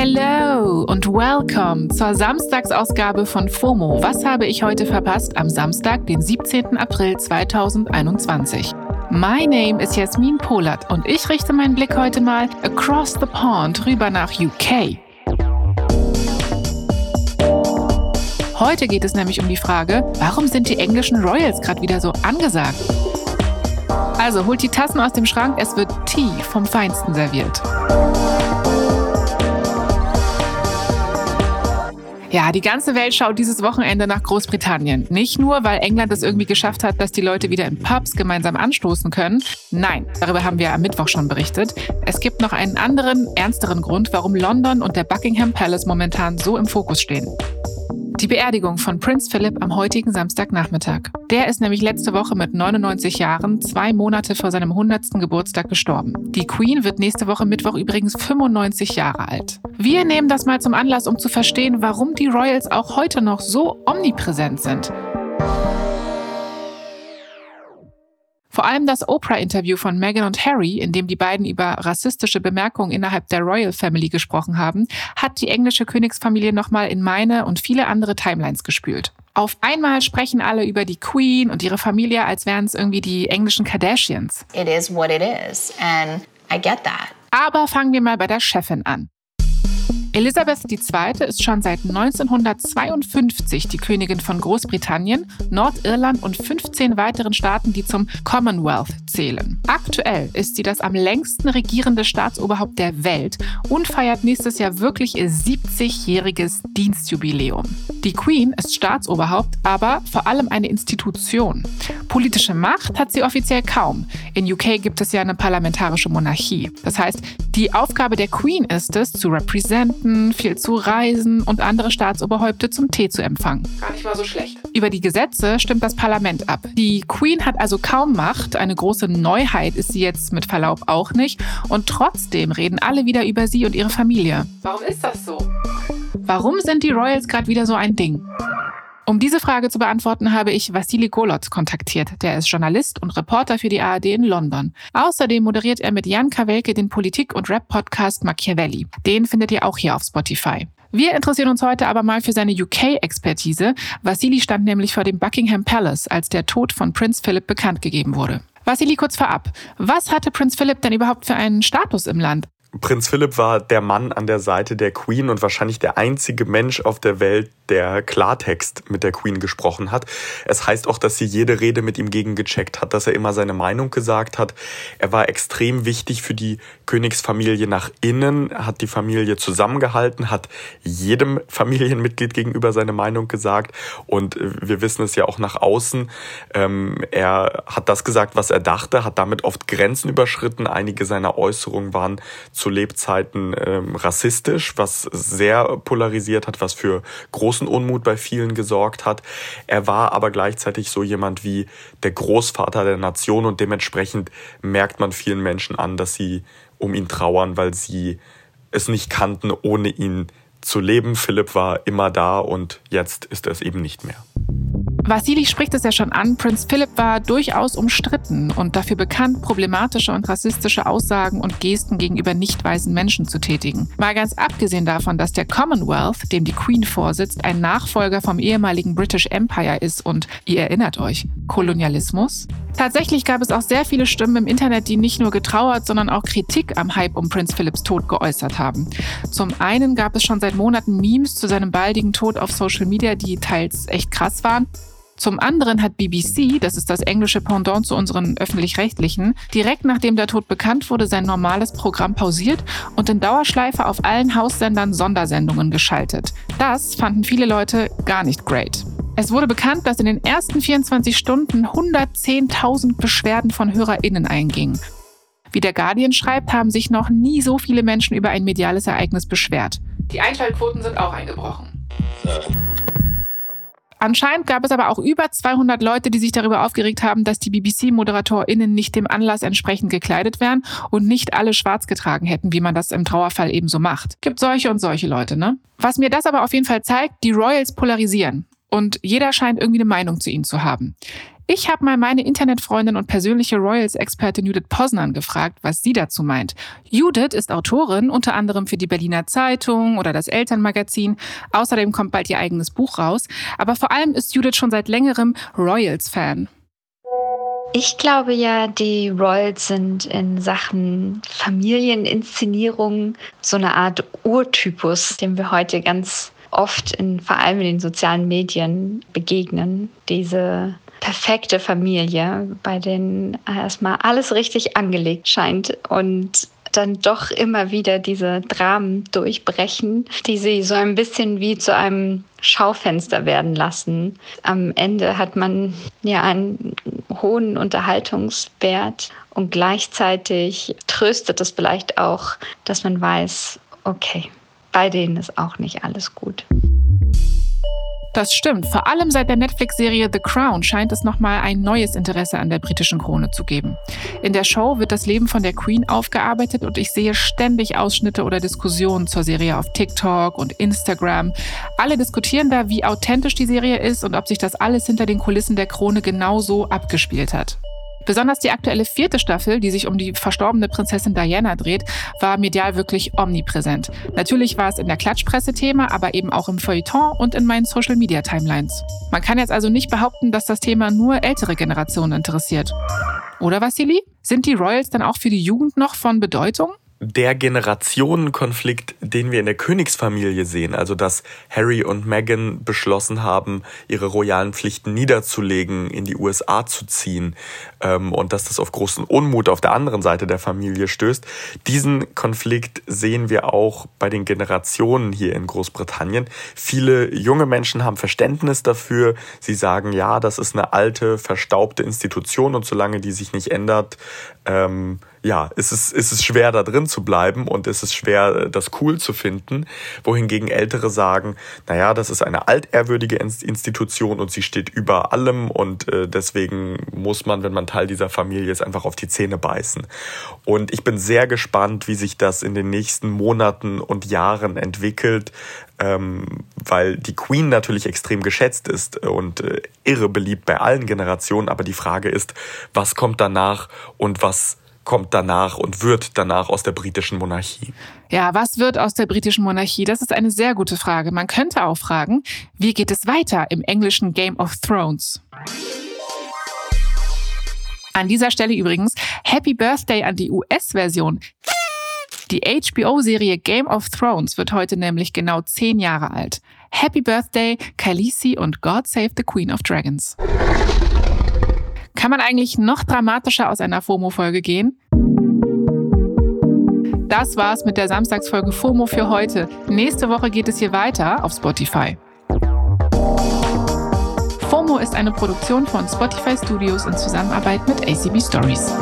Hello und welcome zur Samstagsausgabe von FOMO. Was habe ich heute verpasst am Samstag, den 17. April 2021? My name is Jasmin Polat und ich richte meinen Blick heute mal across the pond rüber nach UK. Heute geht es nämlich um die Frage, warum sind die englischen Royals gerade wieder so angesagt? Also holt die Tassen aus dem Schrank, es wird Tee vom Feinsten serviert. Ja, die ganze Welt schaut dieses Wochenende nach Großbritannien. Nicht nur, weil England es irgendwie geschafft hat, dass die Leute wieder in Pubs gemeinsam anstoßen können. Nein, darüber haben wir am Mittwoch schon berichtet. Es gibt noch einen anderen, ernsteren Grund, warum London und der Buckingham Palace momentan so im Fokus stehen. Die Beerdigung von Prinz Philip am heutigen Samstagnachmittag. Der ist nämlich letzte Woche mit 99 Jahren, zwei Monate vor seinem 100. Geburtstag gestorben. Die Queen wird nächste Woche Mittwoch übrigens 95 Jahre alt. Wir nehmen das mal zum Anlass, um zu verstehen, warum die Royals auch heute noch so omnipräsent sind. Vor allem das Oprah-Interview von Meghan und Harry, in dem die beiden über rassistische Bemerkungen innerhalb der Royal Family gesprochen haben, hat die englische Königsfamilie nochmal in meine und viele andere Timelines gespült. Auf einmal sprechen alle über die Queen und ihre Familie, als wären es irgendwie die englischen Kardashians. It is what it is and I get that. Aber fangen wir mal bei der Chefin an. Elisabeth II. ist schon seit 1952 die Königin von Großbritannien, Nordirland und 15 weiteren Staaten, die zum Commonwealth zählen. Aktuell ist sie das am längsten regierende Staatsoberhaupt der Welt und feiert nächstes Jahr wirklich ihr 70-jähriges Dienstjubiläum. Die Queen ist Staatsoberhaupt, aber vor allem eine Institution. Politische Macht hat sie offiziell kaum. In UK gibt es ja eine parlamentarische Monarchie. Das heißt, die Aufgabe der Queen ist es, zu representen, viel zu reisen und andere Staatsoberhäupte zum Tee zu empfangen. Gar nicht mal so schlecht. Über die Gesetze stimmt das Parlament ab. Die Queen hat also kaum Macht. Eine große Neuheit ist sie jetzt mit Verlaub auch nicht. Und trotzdem reden alle wieder über sie und ihre Familie. Warum ist das so? Warum sind die Royals gerade wieder so ein Ding? Um diese Frage zu beantworten, habe ich Vassili Golot kontaktiert. Der ist Journalist und Reporter für die ARD in London. Außerdem moderiert er mit Jan Kawelke den Politik- und Rap-Podcast Machiavelli. Den findet ihr auch hier auf Spotify. Wir interessieren uns heute aber mal für seine UK-Expertise. Vassili stand nämlich vor dem Buckingham Palace, als der Tod von Prinz Philip bekannt gegeben wurde. Vassili, kurz vorab. Was hatte Prinz Philip denn überhaupt für einen Status im Land? Prinz Philipp war der Mann an der Seite der Queen und wahrscheinlich der einzige Mensch auf der Welt, der Klartext mit der Queen gesprochen hat. Es heißt auch, dass sie jede Rede mit ihm gegengecheckt hat, dass er immer seine Meinung gesagt hat. Er war extrem wichtig für die Königsfamilie nach innen, hat die Familie zusammengehalten, hat jedem Familienmitglied gegenüber seine Meinung gesagt und wir wissen es ja auch nach außen. Ähm, er hat das gesagt, was er dachte, hat damit oft Grenzen überschritten. Einige seiner Äußerungen waren zu Lebzeiten ähm, rassistisch, was sehr polarisiert hat, was für großen Unmut bei vielen gesorgt hat. Er war aber gleichzeitig so jemand wie der Großvater der Nation und dementsprechend merkt man vielen Menschen an, dass sie um ihn trauern, weil sie es nicht kannten, ohne ihn zu leben. Philipp war immer da und jetzt ist er es eben nicht mehr. Vassili spricht es ja schon an, Prinz Philip war durchaus umstritten und dafür bekannt, problematische und rassistische Aussagen und Gesten gegenüber nicht weißen Menschen zu tätigen. Mal ganz abgesehen davon, dass der Commonwealth, dem die Queen vorsitzt, ein Nachfolger vom ehemaligen British Empire ist und, ihr erinnert euch, Kolonialismus? Tatsächlich gab es auch sehr viele Stimmen im Internet, die nicht nur getrauert, sondern auch Kritik am Hype um Prinz Philips Tod geäußert haben. Zum einen gab es schon seit Monaten Memes zu seinem baldigen Tod auf Social Media, die teils echt krass waren. Zum anderen hat BBC, das ist das englische Pendant zu unseren öffentlich-rechtlichen, direkt nachdem der Tod bekannt wurde, sein normales Programm pausiert und in Dauerschleife auf allen Haussendern Sondersendungen geschaltet. Das fanden viele Leute gar nicht great. Es wurde bekannt, dass in den ersten 24 Stunden 110.000 Beschwerden von HörerInnen eingingen. Wie der Guardian schreibt, haben sich noch nie so viele Menschen über ein mediales Ereignis beschwert. Die Einschaltquoten sind auch eingebrochen. Anscheinend gab es aber auch über 200 Leute, die sich darüber aufgeregt haben, dass die BBC-ModeratorInnen nicht dem Anlass entsprechend gekleidet wären und nicht alle schwarz getragen hätten, wie man das im Trauerfall eben so macht. Gibt solche und solche Leute, ne? Was mir das aber auf jeden Fall zeigt, die Royals polarisieren. Und jeder scheint irgendwie eine Meinung zu ihnen zu haben. Ich habe mal meine Internetfreundin und persönliche Royals-Expertin Judith Posnan gefragt, was sie dazu meint. Judith ist Autorin, unter anderem für die Berliner Zeitung oder das Elternmagazin. Außerdem kommt bald ihr eigenes Buch raus. Aber vor allem ist Judith schon seit längerem Royals-Fan. Ich glaube ja, die Royals sind in Sachen Familieninszenierung so eine Art Urtypus, dem wir heute ganz oft in, vor allem in den sozialen Medien begegnen. Diese perfekte Familie, bei denen erstmal alles richtig angelegt scheint und dann doch immer wieder diese Dramen durchbrechen, die sie so ein bisschen wie zu einem Schaufenster werden lassen. Am Ende hat man ja einen hohen Unterhaltungswert und gleichzeitig tröstet es vielleicht auch, dass man weiß, okay, bei denen ist auch nicht alles gut. Das stimmt. Vor allem seit der Netflix-Serie The Crown scheint es nochmal ein neues Interesse an der britischen Krone zu geben. In der Show wird das Leben von der Queen aufgearbeitet und ich sehe ständig Ausschnitte oder Diskussionen zur Serie auf TikTok und Instagram. Alle diskutieren da, wie authentisch die Serie ist und ob sich das alles hinter den Kulissen der Krone genauso abgespielt hat. Besonders die aktuelle vierte Staffel, die sich um die verstorbene Prinzessin Diana dreht, war medial wirklich omnipräsent. Natürlich war es in der Klatschpresse Thema, aber eben auch im Feuilleton und in meinen Social Media Timelines. Man kann jetzt also nicht behaupten, dass das Thema nur ältere Generationen interessiert. Oder Vassili? Sind die Royals dann auch für die Jugend noch von Bedeutung? Der Generationenkonflikt, den wir in der Königsfamilie sehen, also dass Harry und Meghan beschlossen haben, ihre royalen Pflichten niederzulegen, in die USA zu ziehen ähm, und dass das auf großen Unmut auf der anderen Seite der Familie stößt. Diesen Konflikt sehen wir auch bei den Generationen hier in Großbritannien. Viele junge Menschen haben Verständnis dafür. Sie sagen, ja, das ist eine alte, verstaubte Institution und solange die sich nicht ändert, ähm, ja, ist es, ist es schwer, da drin zu bleiben und ist es schwer, das cool zu finden. Wohingegen Ältere sagen, naja, das ist eine altehrwürdige Institution und sie steht über allem und äh, deswegen muss man, wenn man Teil dieser Familie ist, einfach auf die Zähne beißen. Und ich bin sehr gespannt, wie sich das in den nächsten Monaten und Jahren entwickelt, ähm, weil die Queen natürlich extrem geschätzt ist und äh, irre beliebt bei allen Generationen. Aber die Frage ist, was kommt danach und was kommt danach und wird danach aus der britischen Monarchie? Ja, was wird aus der britischen Monarchie? Das ist eine sehr gute Frage. Man könnte auch fragen, wie geht es weiter im englischen Game of Thrones? An dieser Stelle übrigens Happy Birthday an die US-Version. Die HBO-Serie Game of Thrones wird heute nämlich genau zehn Jahre alt. Happy Birthday, Khaleesi und God Save the Queen of Dragons. Kann man eigentlich noch dramatischer aus einer FOMO-Folge gehen? Das war's mit der Samstagsfolge FOMO für heute. Nächste Woche geht es hier weiter auf Spotify. FOMO ist eine Produktion von Spotify Studios in Zusammenarbeit mit ACB Stories.